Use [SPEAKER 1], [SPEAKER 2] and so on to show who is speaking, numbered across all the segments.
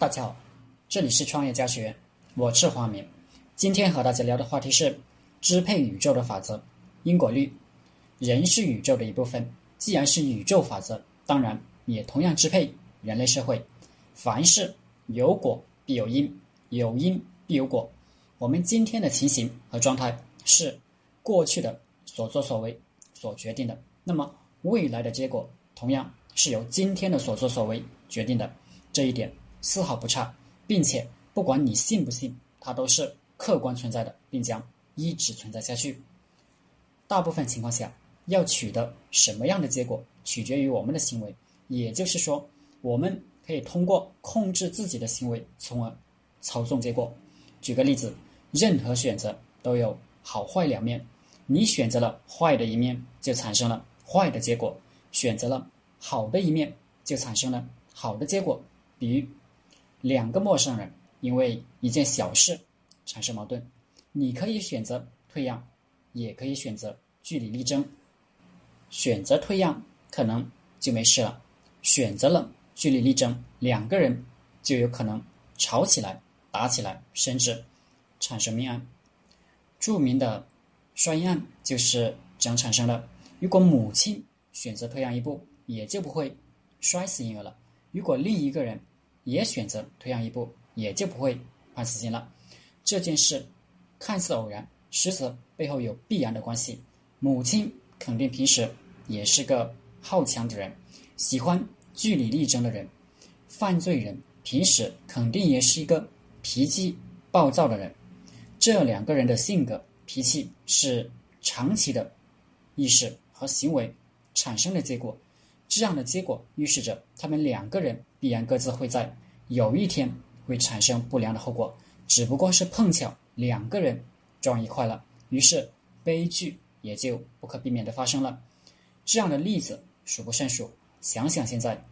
[SPEAKER 1] 大家好，这里是创业家学院，我是华明。今天和大家聊的话题是支配宇宙的法则——因果律。人是宇宙的一部分，既然是宇宙法则，当然也同样支配人类社会。凡事有果必有因，有因必有果。我们今天的情形和状态是过去的所作所为所决定的，那么未来的结果同样是由今天的所作所为决定的。这一点丝毫不差，并且不管你信不信，它都是客观存在的，并将一直存在下去。大部分情况下，要取得什么样的结果，取决于我们的行为。也就是说，我们可以通过控制自己的行为，从而操纵结果。举个例子，任何选择都有好坏两面，你选择了坏的一面，就产生了坏的结果；选择了好的一面，就产生了好的结果。比如，两个陌生人因为一件小事产生矛盾，你可以选择退让，也可以选择据理力争。选择退让，可能就没事了；选择了据理力争，两个人就有可能吵起来、打起来，甚至产生命案。著名的摔婴案就是这样产生的。如果母亲选择退让一步，也就不会摔死婴儿了。如果另一个人，也选择退让一步，也就不会判死刑了。这件事看似偶然，实则背后有必然的关系。母亲肯定平时也是个好强的人，喜欢据理力争的人。犯罪人平时肯定也是一个脾气暴躁的人。这两个人的性格脾气是长期的意识和行为产生的结果。这样的结果预示着他们两个人。必然各自会在有一天会产生不良的后果，只不过是碰巧两个人撞一块了，于是悲剧也就不可避免的发生了。这样的例子数不胜数。想想现在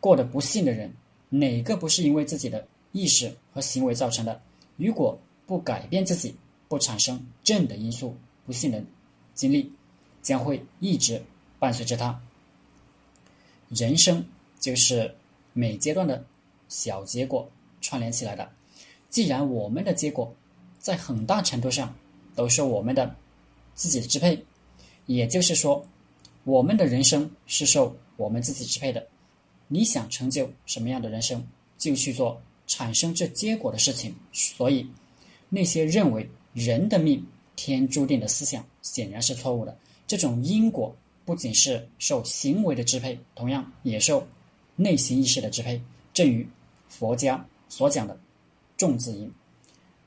[SPEAKER 1] 过得不幸的人，哪个不是因为自己的意识和行为造成的？如果不改变自己，不产生正的因素，不幸的经历将会一直伴随着他。人生就是。每阶段的小结果串联起来的。既然我们的结果在很大程度上都是我们的自己的支配，也就是说，我们的人生是受我们自己支配的。你想成就什么样的人生，就去做产生这结果的事情。所以，那些认为人的命天注定的思想显然是错误的。这种因果不仅是受行为的支配，同样也受。内心意识的支配，正如佛家所讲的“种子因”，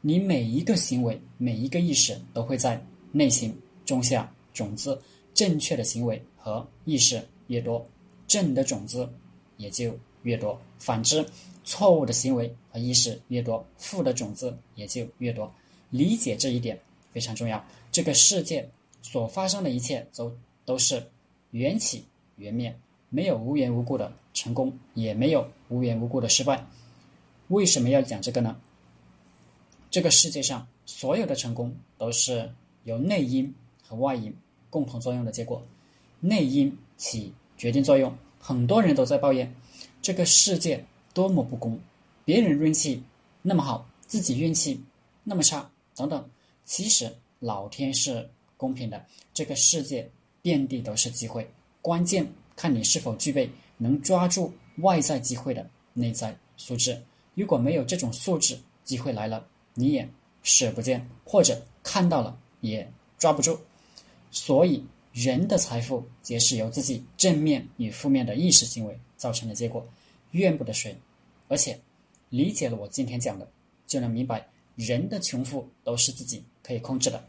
[SPEAKER 1] 你每一个行为、每一个意识都会在内心种下种子。正确的行为和意识越多，正的种子也就越多；反之，错误的行为和意识越多，负的种子也就越多。理解这一点非常重要。这个世界所发生的一切，都都是缘起缘灭。没有无缘无故的成功，也没有无缘无故的失败。为什么要讲这个呢？这个世界上所有的成功都是由内因和外因共同作用的结果。内因起决定作用，很多人都在抱怨这个世界多么不公，别人运气那么好，自己运气那么差，等等。其实老天是公平的，这个世界遍地都是机会，关键。看你是否具备能抓住外在机会的内在素质。如果没有这种素质，机会来了你也视而不见，或者看到了也抓不住。所以，人的财富皆是由自己正面与负面的意识行为造成的结果，怨不得谁。而且，理解了我今天讲的，就能明白人的穷富都是自己可以控制的。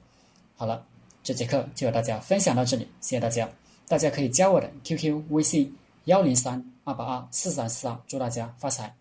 [SPEAKER 1] 好了，这节课就和大家分享到这里，谢谢大家。大家可以加我的 QQ 微信幺零三二八二四三四二，祝大家发财。